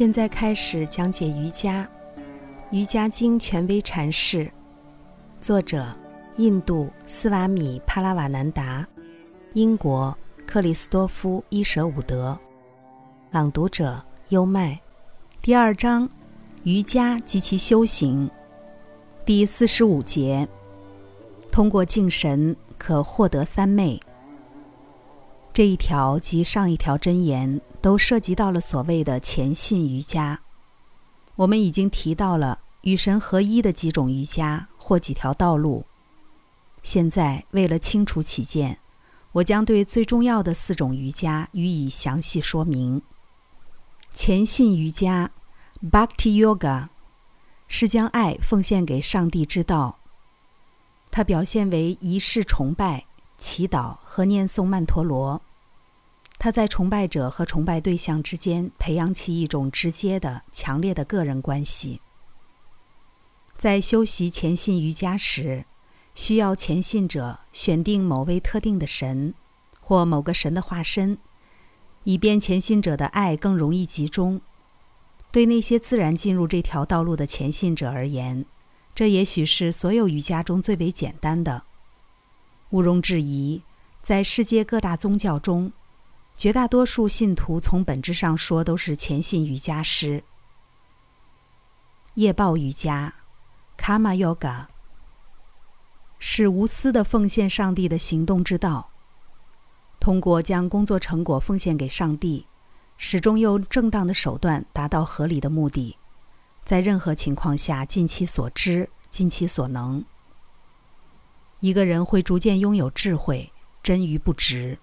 现在开始讲解瑜伽，《瑜伽经》权威阐释，作者印度斯瓦米帕拉瓦南达，英国克里斯多夫伊舍伍德，朗读者优麦。第二章：瑜伽及其修行，第四十五节：通过敬神可获得三昧。这一条及上一条真言都涉及到了所谓的前信瑜伽。我们已经提到了与神合一的几种瑜伽或几条道路。现在为了清楚起见，我将对最重要的四种瑜伽予以详细说明。前信瑜伽 （Bhakti Yoga） 是将爱奉献给上帝之道。它表现为仪式崇拜。祈祷和念诵曼陀罗，他在崇拜者和崇拜对象之间培养起一种直接的、强烈的个人关系。在修习虔信瑜伽时，需要虔信者选定某位特定的神或某个神的化身，以便虔信者的爱更容易集中。对那些自然进入这条道路的虔信者而言，这也许是所有瑜伽中最为简单的。毋庸置疑，在世界各大宗教中，绝大多数信徒从本质上说都是虔信瑜伽师。业报瑜伽 （Karma Yoga） 是无私的奉献上帝的行动之道。通过将工作成果奉献给上帝，始终用正当的手段达到合理的目的，在任何情况下尽其所知、尽其所能。一个人会逐渐拥有智慧，真于不执。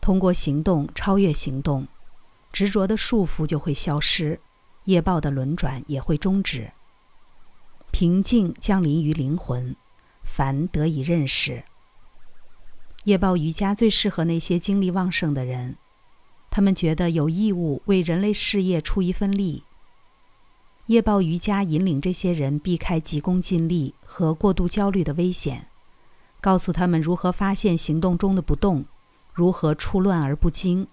通过行动超越行动，执着的束缚就会消失，业报的轮转也会终止。平静降临于灵魂，凡得以认识。业报瑜伽最适合那些精力旺盛的人，他们觉得有义务为人类事业出一份力。业报瑜伽引领这些人避开急功近利和过度焦虑的危险。告诉他们如何发现行动中的不动，如何出乱而不惊。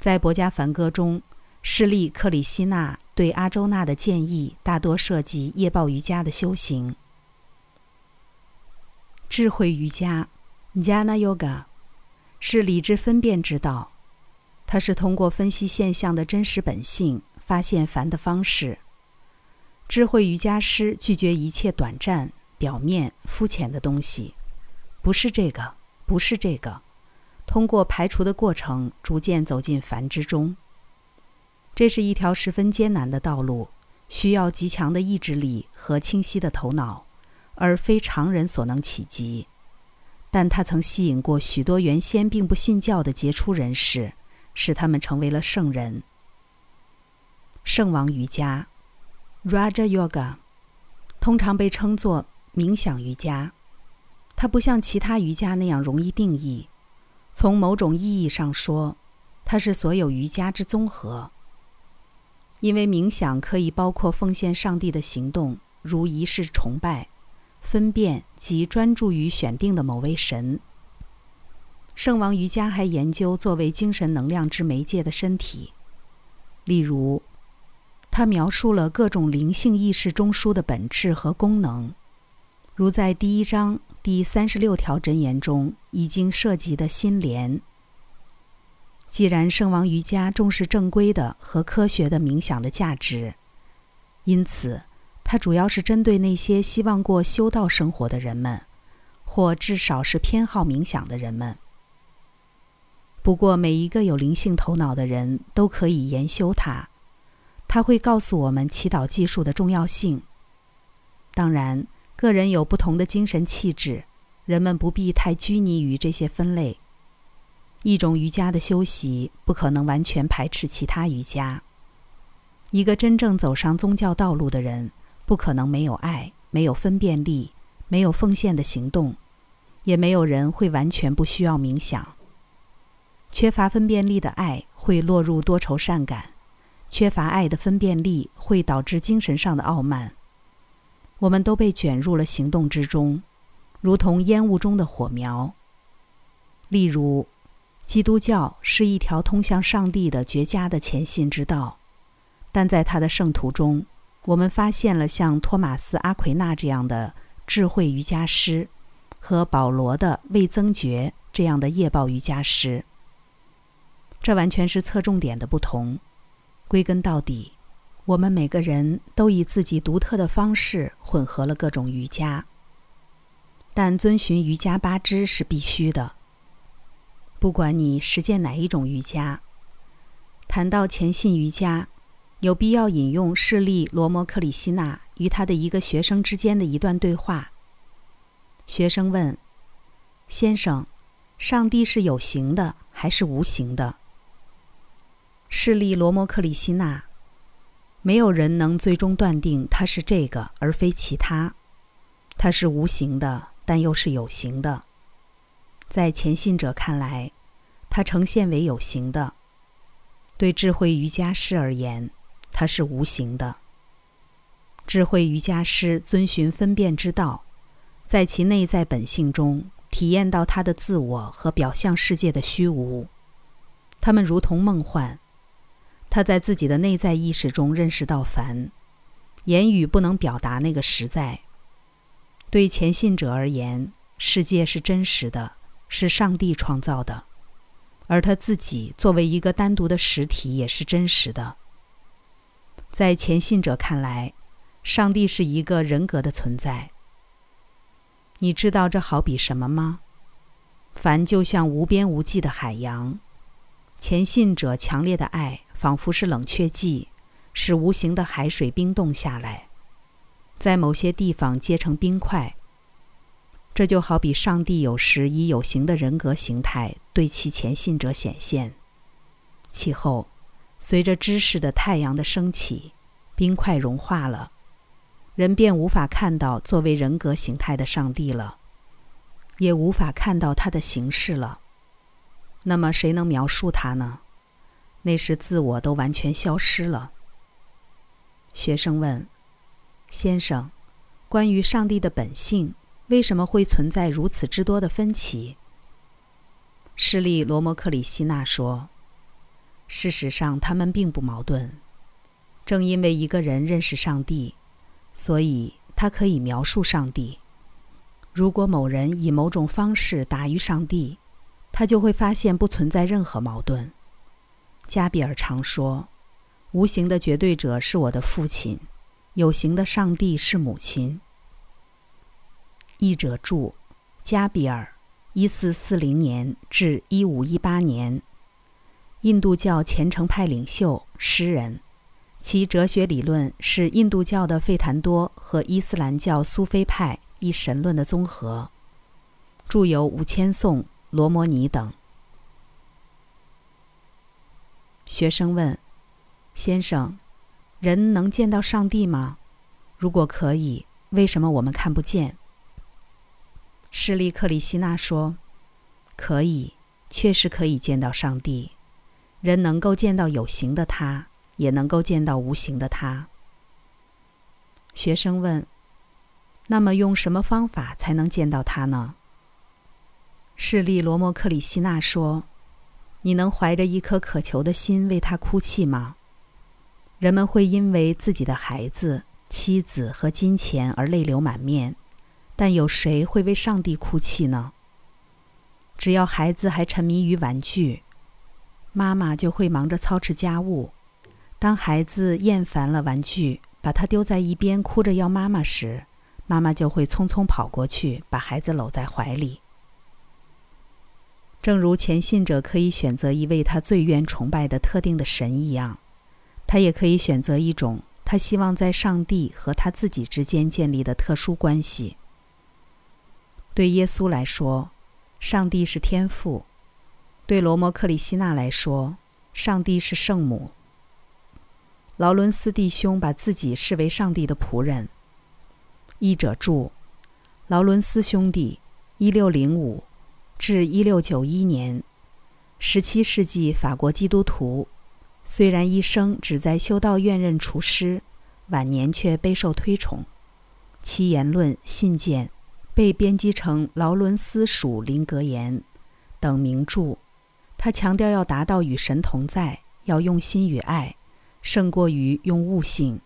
在《博家梵歌》中，势利克里希那对阿周那的建议大多涉及夜报瑜伽的修行。智慧瑜伽 （Jnana Yoga） 是理智分辨之道，它是通过分析现象的真实本性，发现凡的方式。智慧瑜伽师拒绝一切短暂。表面肤浅的东西，不是这个，不是这个。通过排除的过程，逐渐走进繁之中。这是一条十分艰难的道路，需要极强的意志力和清晰的头脑，而非常人所能企及。但他曾吸引过许多原先并不信教的杰出人士，使他们成为了圣人。圣王瑜伽 （Raja Yoga） 通常被称作。冥想瑜伽，它不像其他瑜伽那样容易定义。从某种意义上说，它是所有瑜伽之综合。因为冥想可以包括奉献上帝的行动，如仪式崇拜、分辨及专注于选定的某位神。圣王瑜伽还研究作为精神能量之媒介的身体，例如，他描述了各种灵性意识中枢的本质和功能。如在第一章第三十六条真言中已经涉及的心莲。既然圣王瑜伽重视正规的和科学的冥想的价值，因此它主要是针对那些希望过修道生活的人们，或至少是偏好冥想的人们。不过，每一个有灵性头脑的人都可以研修它。它会告诉我们祈祷技术的重要性。当然。个人有不同的精神气质，人们不必太拘泥于这些分类。一种瑜伽的修习不可能完全排斥其他瑜伽。一个真正走上宗教道路的人，不可能没有爱、没有分辨力、没有奉献的行动，也没有人会完全不需要冥想。缺乏分辨力的爱会落入多愁善感，缺乏爱的分辨力会导致精神上的傲慢。我们都被卷入了行动之中，如同烟雾中的火苗。例如，基督教是一条通向上帝的绝佳的前信之道，但在他的圣徒中，我们发现了像托马斯·阿奎那这样的智慧瑜伽师，和保罗的未增觉这样的业报瑜伽师。这完全是侧重点的不同。归根到底，我们每个人都以自己独特的方式混合了各种瑜伽，但遵循瑜伽八支是必须的。不管你实践哪一种瑜伽，谈到前信瑜伽，有必要引用释利罗摩克里希那与他的一个学生之间的一段对话。学生问：“先生，上帝是有形的还是无形的？”势利罗摩克里希那，没有人能最终断定它是这个而非其他。它是无形的，但又是有形的。在前信者看来，它呈现为有形的；对智慧瑜伽师而言，它是无形的。智慧瑜伽师遵循分辨之道，在其内在本性中体验到他的自我和表象世界的虚无。他们如同梦幻。他在自己的内在意识中认识到凡，言语不能表达那个实在。对前信者而言，世界是真实的，是上帝创造的，而他自己作为一个单独的实体也是真实的。在前信者看来，上帝是一个人格的存在。你知道这好比什么吗？凡就像无边无际的海洋，前信者强烈的爱。仿佛是冷却剂，使无形的海水冰冻下来，在某些地方结成冰块。这就好比上帝有时以有形的人格形态对其前信者显现，其后随着知识的太阳的升起，冰块融化了，人便无法看到作为人格形态的上帝了，也无法看到他的形式了。那么谁能描述他呢？那时，自我都完全消失了。学生问：“先生，关于上帝的本性，为什么会存在如此之多的分歧？”施利罗摩克里希纳说：“事实上，他们并不矛盾。正因为一个人认识上帝，所以他可以描述上帝。如果某人以某种方式达于上帝，他就会发现不存在任何矛盾。”加比尔常说：“无形的绝对者是我的父亲，有形的上帝是母亲。”译者注：加比尔，一四四零年至一五一八年，印度教虔诚派领袖、诗人，其哲学理论是印度教的费檀多和伊斯兰教苏菲派一神论的综合，著有《五千颂》《罗摩尼》等。学生问：“先生，人能见到上帝吗？如果可以，为什么我们看不见？”施利克里希纳说：“可以，确实可以见到上帝。人能够见到有形的他，也能够见到无形的他。”学生问：“那么用什么方法才能见到他呢？”施利罗摩克里希纳说。你能怀着一颗渴求的心为他哭泣吗？人们会因为自己的孩子、妻子和金钱而泪流满面，但有谁会为上帝哭泣呢？只要孩子还沉迷于玩具，妈妈就会忙着操持家务。当孩子厌烦了玩具，把它丢在一边，哭着要妈妈时，妈妈就会匆匆跑过去，把孩子搂在怀里。正如前信者可以选择一位他最愿崇拜的特定的神一样，他也可以选择一种他希望在上帝和他自己之间建立的特殊关系。对耶稣来说，上帝是天父；对罗摩克里希纳来说，上帝是圣母。劳伦斯弟兄把自己视为上帝的仆人。译者注：劳伦斯兄弟，一六零五。至一六九一年，十七世纪法国基督徒，虽然一生只在修道院任厨师，晚年却备受推崇。其言论信件被编辑成《劳伦斯属林格言》等名著。他强调要达到与神同在，要用心与爱，胜过于用悟性。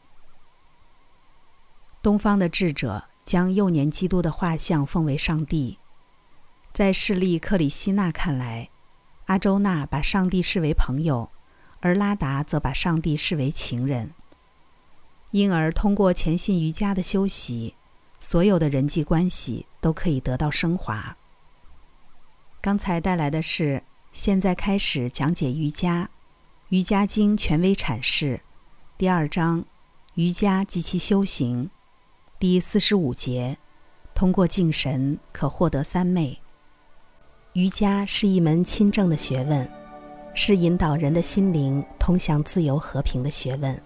东方的智者将幼年基督的画像奉为上帝，在势利克里希纳看来，阿周那把上帝视为朋友，而拉达则把上帝视为情人。因而，通过虔信瑜伽的修习，所有的人际关系都可以得到升华。刚才带来的是，现在开始讲解瑜伽，《瑜伽经》权威阐释，第二章，瑜伽及其修行，第四十五节，通过敬神可获得三昧。瑜伽是一门亲政的学问，是引导人的心灵通向自由和平的学问。《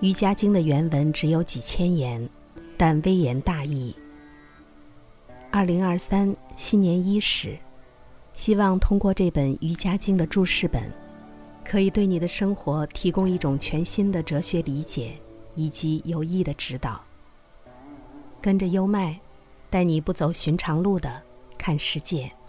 瑜伽经》的原文只有几千言，但微言大义。二零二三新年伊始，希望通过这本《瑜伽经》的注释本，可以对你的生活提供一种全新的哲学理解以及有益的指导。跟着优麦，带你不走寻常路的看世界。